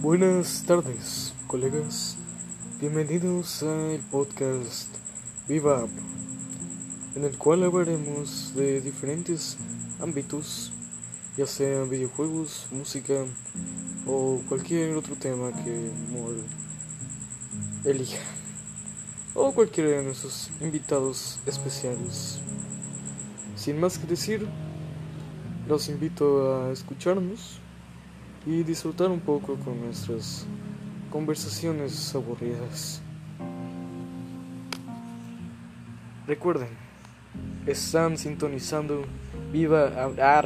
Buenas tardes, colegas. Bienvenidos al podcast Viva, en el cual hablaremos de diferentes ámbitos, ya sean videojuegos, música o cualquier otro tema que Mol elija, o cualquiera de nuestros invitados especiales. Sin más que decir, los invito a escucharnos y disfrutar un poco con nuestras conversaciones aburridas. Recuerden, están sintonizando Viva. Ah.